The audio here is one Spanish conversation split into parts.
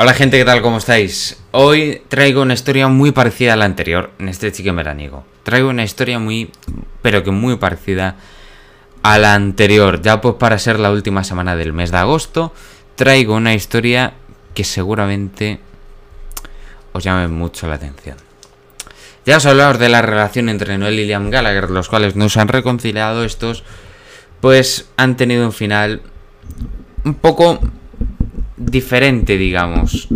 Hola gente, ¿qué tal? ¿Cómo estáis? Hoy traigo una historia muy parecida a la anterior, en este chicken veraniego. Traigo una historia muy, pero que muy parecida a la anterior. Ya pues para ser la última semana del mes de agosto, traigo una historia que seguramente os llame mucho la atención. Ya os hablamos de la relación entre Noel y Liam Gallagher, los cuales no se han reconciliado estos, pues han tenido un final un poco diferente, digamos,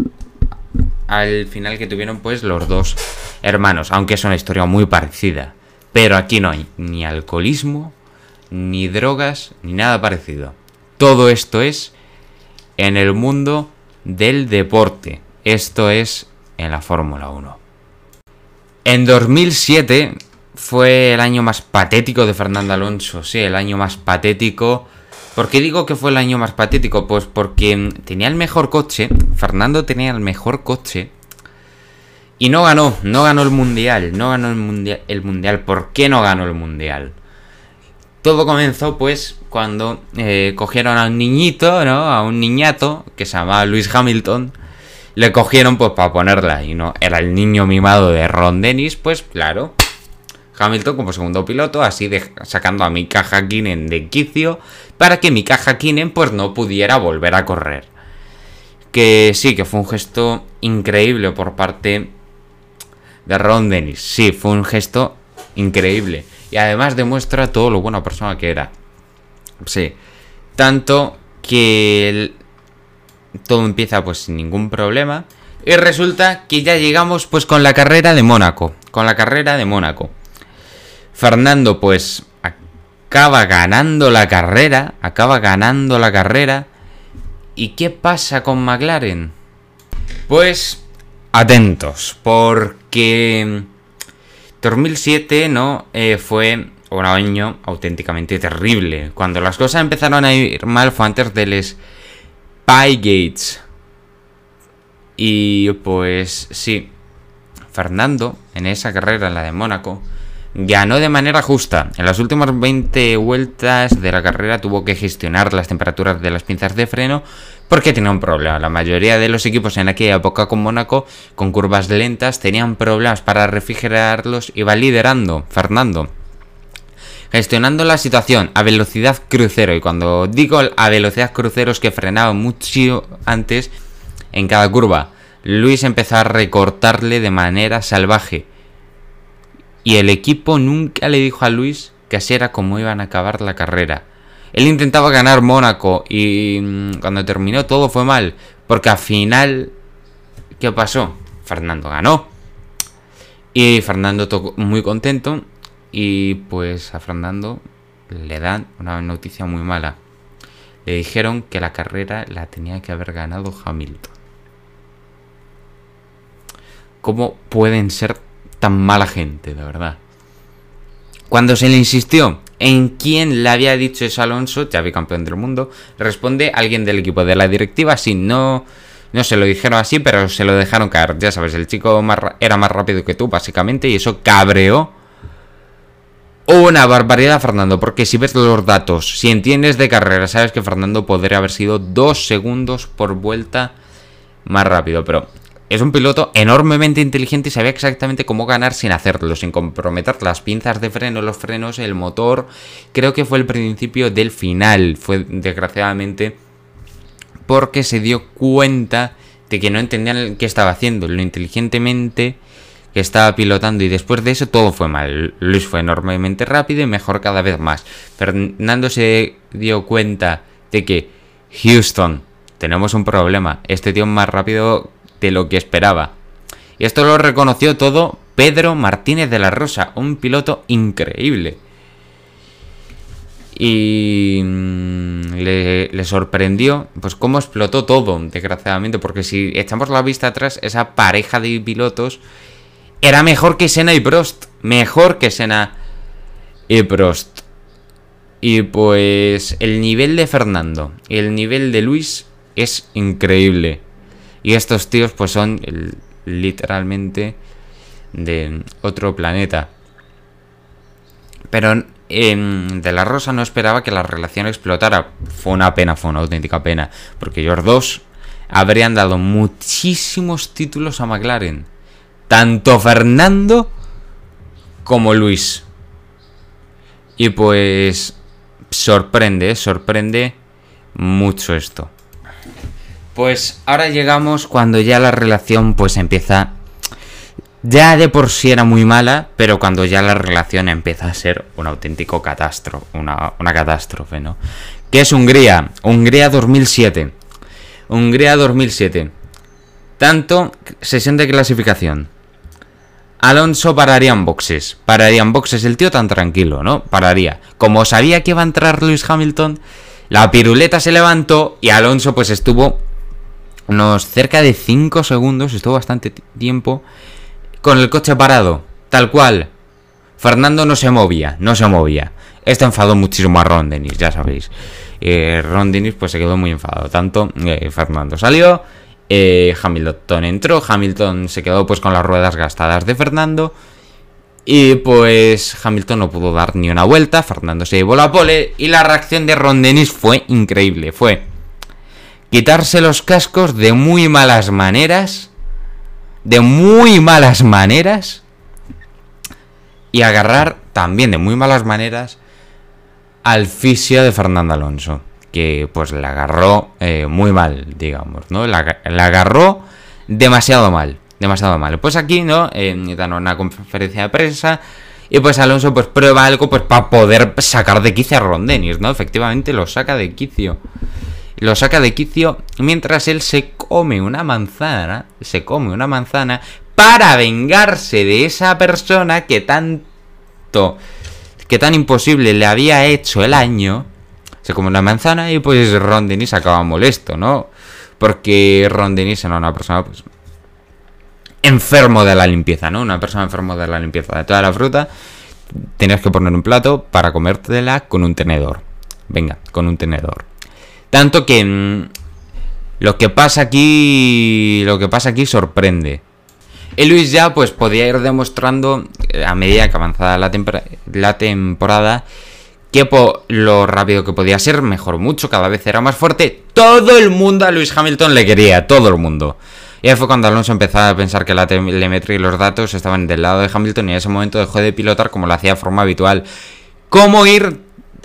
al final que tuvieron pues los dos hermanos, aunque es una historia muy parecida. Pero aquí no hay ni alcoholismo, ni drogas, ni nada parecido. Todo esto es en el mundo del deporte. Esto es en la Fórmula 1. En 2007 fue el año más patético de Fernando Alonso, sí, el año más patético ¿Por qué digo que fue el año más patético? Pues porque tenía el mejor coche, Fernando tenía el mejor coche y no ganó, no ganó el mundial, no ganó el mundial, el mundial. ¿Por qué no ganó el mundial? Todo comenzó pues cuando eh, cogieron a un niñito, ¿no? A un niñato que se llamaba Luis Hamilton. Le cogieron pues para ponerla y no era el niño mimado de Ron Dennis, pues claro, Hamilton como segundo piloto, así de, sacando a Mika Hakkinen de quicio para que Mika Hakkinen pues no pudiera volver a correr. Que sí, que fue un gesto increíble por parte de Ron Dennis. Sí, fue un gesto increíble. Y además demuestra todo lo buena persona que era. Sí. Tanto que todo empieza pues sin ningún problema. Y resulta que ya llegamos pues con la carrera de Mónaco. Con la carrera de Mónaco. Fernando pues acaba ganando la carrera, acaba ganando la carrera. ¿Y qué pasa con McLaren? Pues atentos, porque 2007 no eh, fue un año auténticamente terrible. Cuando las cosas empezaron a ir mal fue antes del Spygates. Y pues sí, Fernando en esa carrera, en la de Mónaco, ganó de manera justa. En las últimas 20 vueltas de la carrera tuvo que gestionar las temperaturas de las pinzas de freno porque tenía un problema. La mayoría de los equipos en aquella época con Mónaco, con curvas lentas, tenían problemas para refrigerarlos. Iba liderando Fernando. Gestionando la situación a velocidad crucero. Y cuando digo a velocidad crucero es que frenaba mucho antes en cada curva. Luis empezó a recortarle de manera salvaje y el equipo nunca le dijo a Luis que así era como iban a acabar la carrera. Él intentaba ganar Mónaco y mm, cuando terminó todo fue mal, porque al final, ¿qué pasó? Fernando ganó. Y Fernando tocó muy contento y pues a Fernando le dan una noticia muy mala. Le dijeron que la carrera la tenía que haber ganado Hamilton. ¿Cómo pueden ser tan mala gente, de verdad. Cuando se le insistió en quién le había dicho eso Alonso, ya campeón del mundo, responde alguien del equipo de la directiva, si no, no se lo dijeron así, pero se lo dejaron caer. Ya sabes, el chico era más rápido que tú, básicamente, y eso cabreó una barbaridad, Fernando, porque si ves los datos, si entiendes de carrera, sabes que Fernando podría haber sido dos segundos por vuelta más rápido, pero es un piloto enormemente inteligente y sabía exactamente cómo ganar sin hacerlo, sin comprometer las pinzas de freno, los frenos, el motor. Creo que fue el principio del final, fue desgraciadamente porque se dio cuenta de que no entendían qué estaba haciendo, lo inteligentemente que estaba pilotando y después de eso todo fue mal. Luis fue enormemente rápido y mejor cada vez más. Fernando se dio cuenta de que Houston, tenemos un problema. Este tío es más rápido de lo que esperaba. Y esto lo reconoció todo Pedro Martínez de la Rosa, un piloto increíble. Y mm, le, sorprendió pues cómo explotó todo, desgraciadamente, porque si echamos la vista atrás, esa pareja de pilotos era mejor que Sena y Prost, mejor que Sena y Prost. Y pues el nivel de Fernando y el nivel de Luis es increíble. Y estos tíos pues son literalmente de otro planeta. Pero De La Rosa no esperaba que la relación explotara. Fue una pena, fue una auténtica pena. Porque ellos dos habrían dado muchísimos títulos a McLaren. Tanto Fernando como Luis. Y pues sorprende, sorprende mucho esto. Pues ahora llegamos cuando ya la relación pues empieza... Ya de por sí era muy mala, pero cuando ya la relación empieza a ser un auténtico catástrofe, una, una catástrofe, ¿no? ¿Qué es Hungría? Hungría 2007. Hungría 2007. Tanto, sesión de clasificación. Alonso pararía en boxes. Pararía en boxes el tío tan tranquilo, ¿no? Pararía. Como sabía que iba a entrar Lewis Hamilton, la piruleta se levantó y Alonso pues estuvo unos cerca de 5 segundos, estuvo bastante tiempo con el coche parado, tal cual. Fernando no se movía, no se movía. Esto enfadó muchísimo a Ron Dennis, ya sabéis. Eh, Ron Dennis pues se quedó muy enfadado. Tanto eh, Fernando salió, eh, Hamilton entró, Hamilton se quedó pues con las ruedas gastadas de Fernando. Y pues Hamilton no pudo dar ni una vuelta, Fernando se llevó la pole y la reacción de Ron Dennis fue increíble. Fue quitarse los cascos de muy malas maneras, de muy malas maneras, y agarrar también de muy malas maneras al fisio de Fernando Alonso, que pues la agarró eh, muy mal, digamos, ¿no? La, agarró demasiado mal, demasiado mal. Pues aquí, ¿no? Eh, una conferencia de prensa. Y pues Alonso pues prueba algo pues para poder sacar de quicio a Ron Dennis, ¿no? Efectivamente lo saca de quicio lo saca de quicio mientras él se come una manzana, se come una manzana para vengarse de esa persona que tanto, que tan imposible le había hecho el año. Se come una manzana y pues Ron Denis acaba molesto, ¿no? Porque Ron Denis era una persona pues enfermo de la limpieza, ¿no? Una persona enfermo de la limpieza de toda la fruta. Tenías que poner un plato para comértela con un tenedor. Venga, con un tenedor. Tanto que mm, lo que pasa aquí. Lo que pasa aquí sorprende. Y Luis ya pues podía ir demostrando eh, a medida que avanzaba la, la temporada que lo rápido que podía ser, mejor mucho, cada vez era más fuerte. Todo el mundo a Luis Hamilton le quería, todo el mundo. Y ahí fue cuando Alonso empezaba a pensar que la telemetría y los datos estaban del lado de Hamilton y en ese momento dejó de pilotar como lo hacía de forma habitual. ¿Cómo ir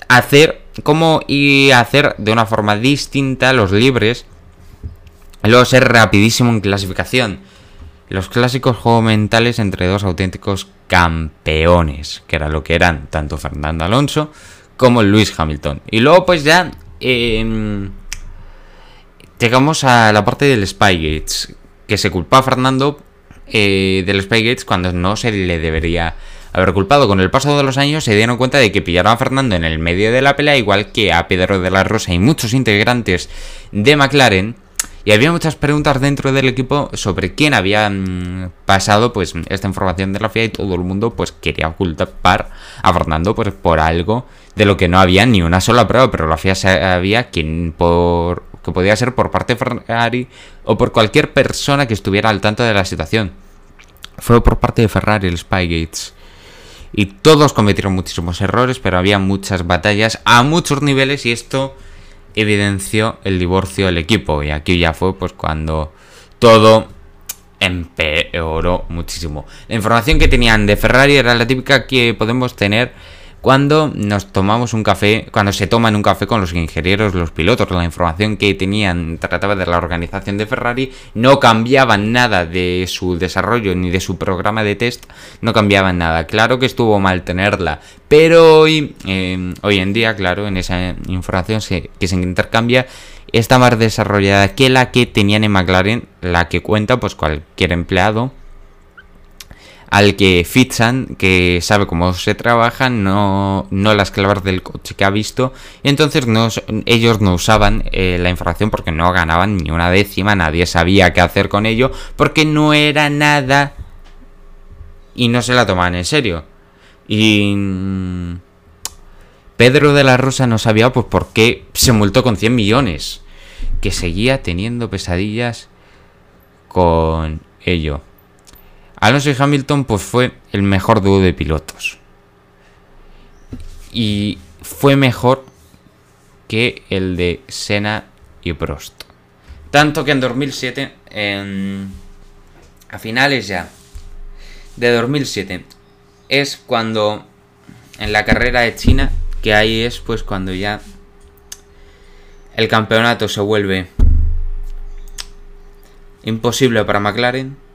a hacer cómo y hacer de una forma distinta los libres. Luego ser rapidísimo en clasificación. Los clásicos juegos mentales entre dos auténticos campeones, que era lo que eran tanto Fernando Alonso como Luis Hamilton. Y luego pues ya em, llegamos a la parte del Spygates, que se culpa a Fernando eh, del Spygates cuando no se le debería haber culpado. Con el paso de los años se dieron cuenta de que pillaron a Fernando en el medio de la pelea, igual que a Pedro de la Rosa y muchos integrantes de McLaren. Y había muchas preguntas dentro del equipo sobre quién había mm, pasado pues esta información de la FIA y todo el mundo pues quería ocultar a Fernando pues, por algo de lo que no había ni una sola prueba, pero la FIA sabía quién por que podía ser por parte de Ferrari o por cualquier persona que estuviera al tanto de la situación. Fue por parte de Ferrari el Spygates y todos cometieron muchísimos errores, pero había muchas batallas a muchos niveles y esto evidenció el divorcio del equipo. Y aquí ya fue pues cuando todo empeoró muchísimo. La información que tenían de Ferrari era la típica que podemos tener cuando nos tomamos un café, cuando se toman un café con los ingenieros, los pilotos, la información que tenían trataba de la organización de Ferrari, no cambiaban nada de su desarrollo ni de su programa de test, no cambiaban nada. Claro que estuvo mal tenerla, pero hoy, em, hoy en día, claro, en esa información que se intercambia, está más desarrollada que la que tenían en McLaren, la que cuenta pues cualquier empleado al que fichan, que sabe cómo se trabaja, no, no las claves del coche que ha visto, y entonces no, ellos no usaban eh, la información porque no ganaban ni una décima, nadie sabía qué hacer con ello, porque no era nada y no se la tomaban en serio. Y mm, Pedro de la Rosa no sabía pues por qué se multó con 100 millones, que seguía teniendo pesadillas con ello. Alonso y Hamilton pues fue el mejor dúo de pilotos. Y fue mejor que el de Senna y Prost. Tanto que en 2007, a finales ya de 2007, es cuando en la carrera de China, que ahí es pues cuando ya el campeonato se vuelve imposible para McLaren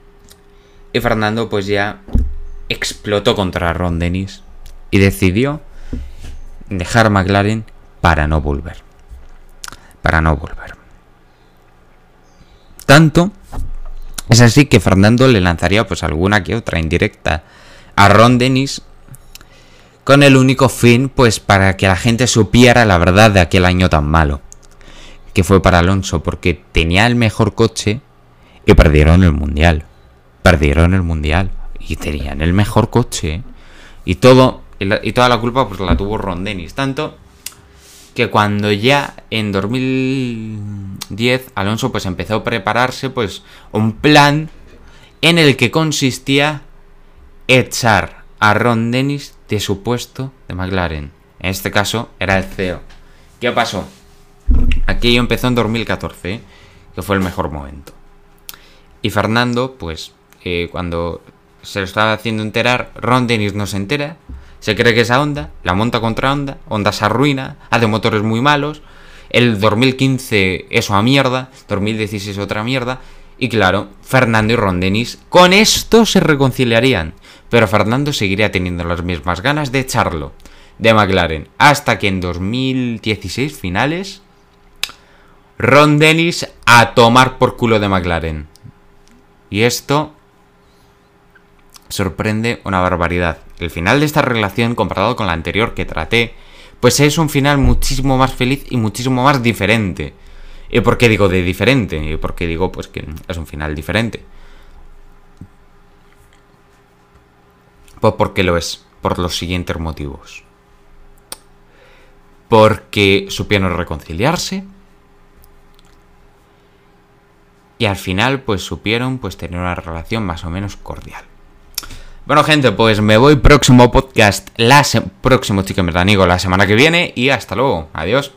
y Fernando pues ya explotó contra Ron Dennis y decidió dejar McLaren para no volver. Para no volver. Tanto es así que Fernando le lanzaría pues alguna que otra indirecta a Ron Dennis con el único fin pues para que la gente supiera la verdad de aquel año tan malo que fue para Alonso porque tenía el mejor coche y perdieron el mundial. Perdieron el mundial y tenían el mejor coche y todo y, toda la culpa pues la tuvo Ron Dennis, tanto que cuando ya en 2010 Alonso pues empezó a prepararse pues un plan en el que consistía echar a Ron Dennis de su puesto de McLaren. En este caso era el CEO. ¿Qué pasó? Aquello empezó en 2014, que fue el mejor momento. Y Fernando, pues, cuando se lo estaba haciendo enterar, Ron Dennis no se entera, se cree que es a Honda, la monta contra Honda, Honda se arruina, hace motores muy malos, el 2015 eso a mierda, 2016 otra mierda, y claro, Fernando y Ron Dennis con esto se reconciliarían, pero Fernando seguiría teniendo las mismas ganas de echarlo de McLaren, hasta que en 2016 finales Ron Dennis a tomar por culo de McLaren. Y esto sorprende una barbaridad. El final de esta relación, comparado con la anterior que traté, pues es un final muchísimo más feliz y muchísimo más diferente. ¿Y por qué digo de diferente? ¿Y por qué digo pues que es un final diferente? Pues porque lo es, por los siguientes motivos. Porque supieron reconciliarse, y al final pues supieron pues tener una relación más o menos cordial. Bueno gente, pues me voy próximo podcast, la próximo Chicken Verdanigo la semana que viene y hasta luego, adiós.